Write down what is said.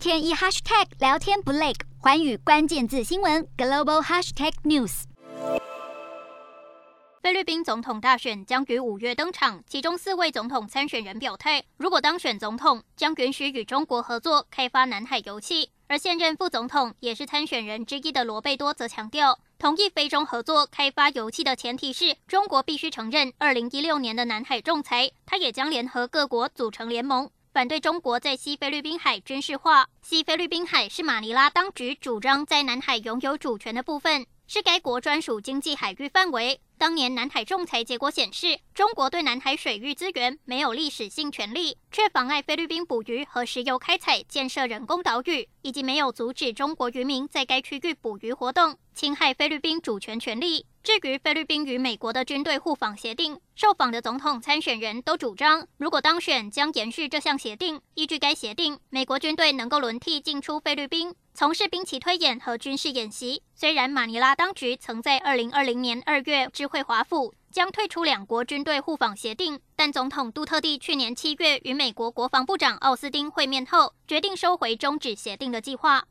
天一 hashtag 聊天不累，环宇关键字新闻 global hashtag news。菲律宾总统大选将于五月登场，其中四位总统参选人表态，如果当选总统，将允许与中国合作开发南海油气。而现任副总统也是参选人之一的罗贝多则强调，同意菲中合作开发油气的前提是中国必须承认二零一六年的南海仲裁。他也将联合各国组成联盟，反对中国在西菲律宾海军事化。西菲律宾海是马尼拉当局主张在南海拥有主权的部分，是该国专属经济海域范围。当年南海仲裁结果显示，中国对南海水域资源没有历史性权利，却妨碍菲律宾捕鱼和石油开采、建设人工岛屿，以及没有阻止中国渔民在该区域捕鱼活动，侵害菲律宾主权权利。至于菲律宾与美国的军队互访协定，受访的总统参选人都主张，如果当选将延续这项协定。依据该协定，美国军队能够轮替进出菲律宾，从事兵棋推演和军事演习。虽然马尼拉当局曾在二零二零年二月知会华府，将退出两国军队互访协定，但总统杜特地去年七月与美国国防部长奥斯汀会面后，决定收回终止协定的计划。